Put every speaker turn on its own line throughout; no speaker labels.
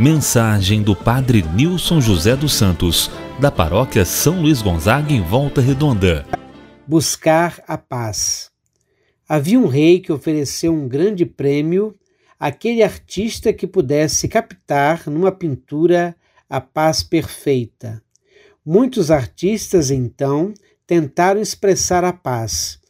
Mensagem do Padre Nilson José dos Santos, da Paróquia São Luís Gonzaga, em Volta Redonda.
Buscar a paz. Havia um rei que ofereceu um grande prêmio àquele artista que pudesse captar numa pintura a paz perfeita. Muitos artistas, então, tentaram expressar a paz.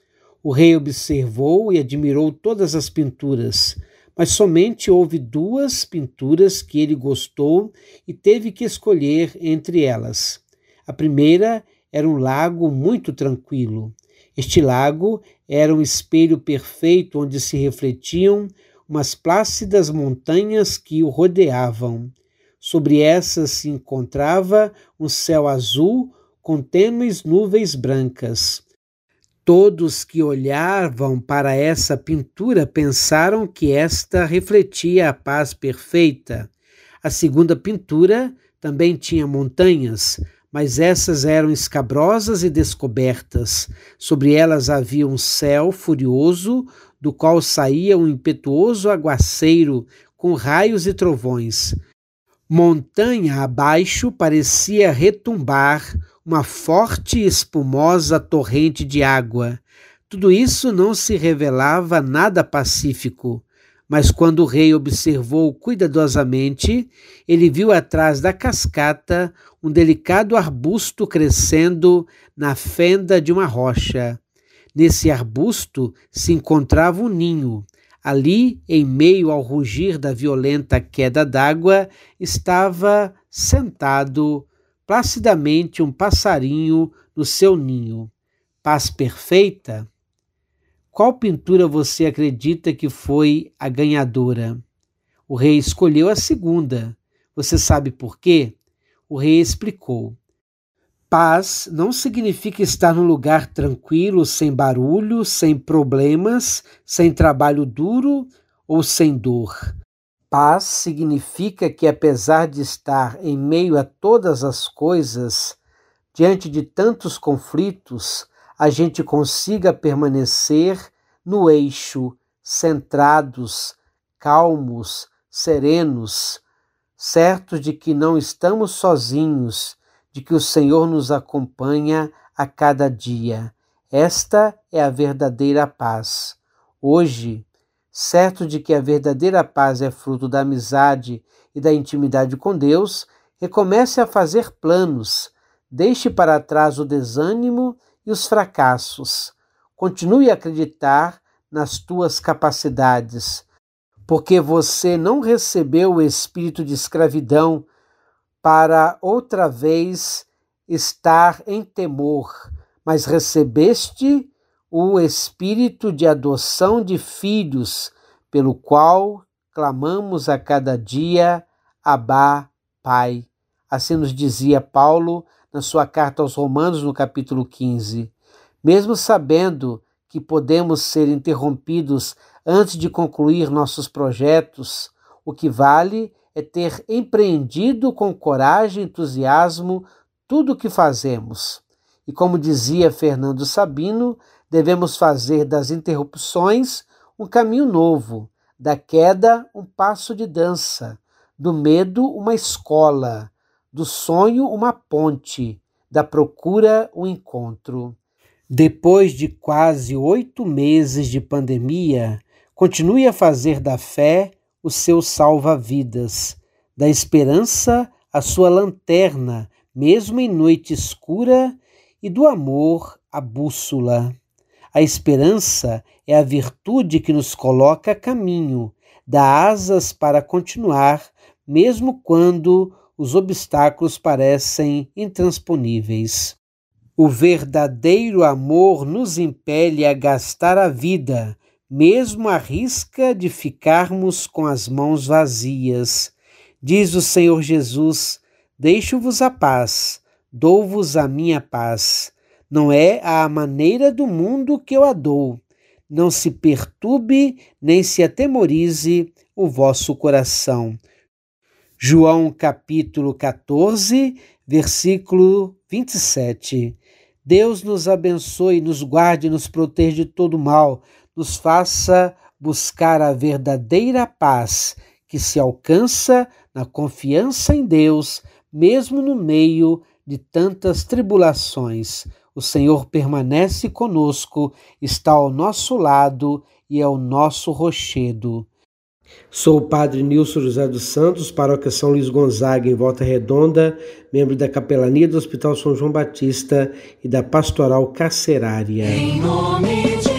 O rei observou e admirou todas as pinturas mas somente houve duas pinturas que ele gostou e teve que escolher entre elas. A primeira era um lago muito tranquilo. Este lago era um espelho perfeito onde se refletiam umas plácidas montanhas que o rodeavam. Sobre essas se encontrava um céu azul com tênues nuvens brancas. Todos que olhavam para essa pintura pensaram que esta refletia a paz perfeita. A segunda pintura também tinha montanhas, mas essas eram escabrosas e descobertas. Sobre elas havia um céu furioso, do qual saía um impetuoso aguaceiro com raios e trovões. Montanha abaixo parecia retumbar uma forte e espumosa torrente de água. Tudo isso não se revelava nada pacífico, mas quando o rei observou cuidadosamente, ele viu atrás da cascata um delicado arbusto crescendo na fenda de uma rocha. Nesse arbusto se encontrava um ninho. Ali, em meio ao rugir da violenta queda d'água, estava sentado placidamente um passarinho no seu ninho. Paz perfeita? Qual pintura você acredita que foi a ganhadora? O rei escolheu a segunda. Você sabe por quê? O rei explicou. Paz não significa estar num lugar tranquilo, sem barulho, sem problemas, sem trabalho duro ou sem dor. Paz significa que, apesar de estar em meio a todas as coisas, diante de tantos conflitos, a gente consiga permanecer no eixo, centrados, calmos, serenos, certos de que não estamos sozinhos, de que o Senhor nos acompanha a cada dia. Esta é a verdadeira paz. Hoje, certo de que a verdadeira paz é fruto da amizade e da intimidade com Deus, recomece a fazer planos, deixe para trás o desânimo e os fracassos. Continue a acreditar nas tuas capacidades, porque você não recebeu o espírito de escravidão para outra vez estar em temor, mas recebeste o espírito de adoção de filhos, pelo qual clamamos a cada dia, Abá, Pai. Assim nos dizia Paulo na sua carta aos Romanos, no capítulo 15. Mesmo sabendo que podemos ser interrompidos antes de concluir nossos projetos, o que vale é ter empreendido com coragem e entusiasmo tudo o que fazemos. E como dizia Fernando Sabino, devemos fazer das interrupções um caminho novo, da queda um passo de dança, do medo uma escola, do sonho uma ponte, da procura um encontro. Depois de quase oito meses de pandemia, continue a fazer da fé o seu salva-vidas, da esperança a sua lanterna, mesmo em noite escura, e do amor a bússola. A esperança é a virtude que nos coloca a caminho, dá asas para continuar, mesmo quando os obstáculos parecem intransponíveis. O verdadeiro amor nos impele a gastar a vida, mesmo à risca de ficarmos com as mãos vazias. Diz o Senhor Jesus: Deixo-vos a paz, dou-vos a minha paz. Não é a maneira do mundo que eu a dou. Não se perturbe nem se atemorize o vosso coração. João capítulo 14, versículo 27. Deus nos abençoe, nos guarde, nos proteja de todo mal, nos faça buscar a verdadeira paz que se alcança na confiança em Deus, mesmo no meio de tantas tribulações. O Senhor permanece conosco, está ao nosso lado e é o nosso rochedo. Sou o Padre Nilson José dos Santos, paróquia São Luís Gonzaga, em Volta Redonda, membro da capelania do Hospital São João Batista e da Pastoral Carcerária. Em nome de